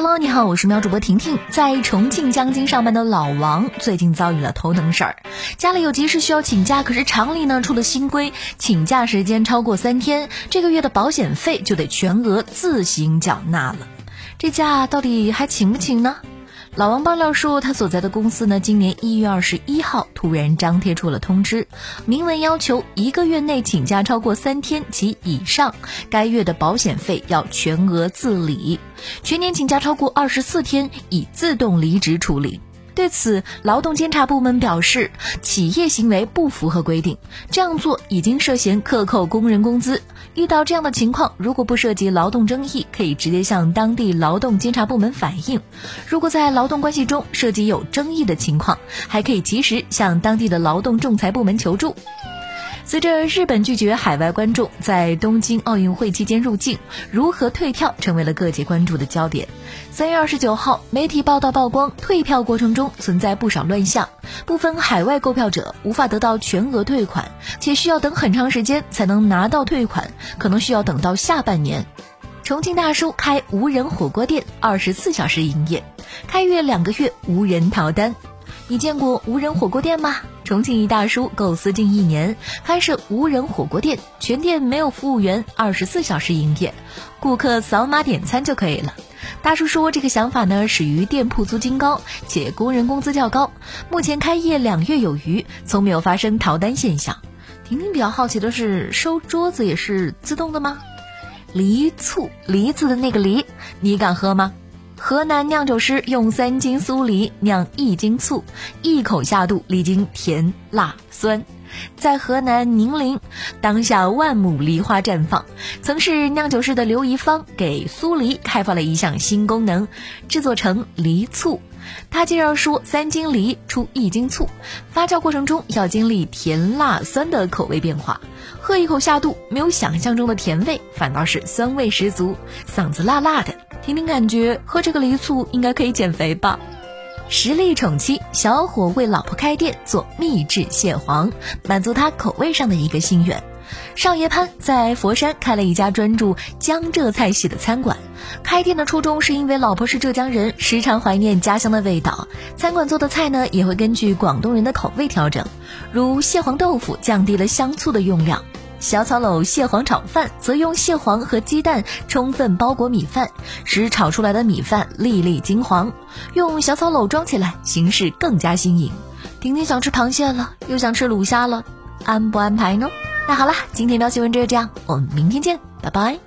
Hello，你好，我是喵主播婷婷。在重庆江津上班的老王最近遭遇了头疼事儿，家里有急事需要请假，可是厂里呢出了新规，请假时间超过三天，这个月的保险费就得全额自行缴纳了。这假到底还请不请呢？老王爆料说，他所在的公司呢，今年一月二十一号突然张贴出了通知，明文要求一个月内请假超过三天及以上，该月的保险费要全额自理；全年请假超过二十四天，以自动离职处理。对此，劳动监察部门表示，企业行为不符合规定，这样做已经涉嫌克扣工人工资。遇到这样的情况，如果不涉及劳动争议，可以直接向当地劳动监察部门反映；如果在劳动关系中涉及有争议的情况，还可以及时向当地的劳动仲裁部门求助。随着日本拒绝海外观众在东京奥运会期间入境，如何退票成为了各界关注的焦点。三月二十九号，媒体报道曝光，退票过程中存在不少乱象，部分海外购票者无法得到全额退款，且需要等很长时间才能拿到退款，可能需要等到下半年。重庆大叔开无人火锅店，二十四小时营业，开业两个月无人逃单。你见过无人火锅店吗？重庆一大叔构思近一年，开设无人火锅店，全店没有服务员，二十四小时营业，顾客扫码点餐就可以了。大叔说，这个想法呢始于店铺租金高，且工人工资较高。目前开业两月有余，从没有发生逃单现象。婷婷比较好奇的是，收桌子也是自动的吗？梨醋，梨子的那个梨，你敢喝吗？河南酿酒师用三斤酥梨酿一斤醋，一口下肚，历经甜辣酸。在河南宁陵，当下万亩梨花绽放。曾是酿酒师的刘怡芳给酥梨开发了一项新功能，制作成梨醋。他介绍说，三斤梨出一斤醋，发酵过程中要经历甜辣酸的口味变化。喝一口下肚，没有想象中的甜味，反倒是酸味十足，嗓子辣辣的。听听感觉，喝这个梨醋应该可以减肥吧？实力宠妻，小伙为老婆开店做秘制蟹黄，满足他口味上的一个心愿。少爷潘在佛山开了一家专注江浙菜系的餐馆。开店的初衷是因为老婆是浙江人，时常怀念家乡的味道。餐馆做的菜呢，也会根据广东人的口味调整，如蟹黄豆腐降低了香醋的用量。小草篓蟹黄炒饭则用蟹黄和鸡蛋充分包裹米饭，使炒出来的米饭粒粒金黄。用小草篓装起来，形式更加新颖。婷婷想吃螃蟹了，又想吃卤虾了，安不安排呢？那好了，今天喵新闻就是这样，我们明天见，拜拜。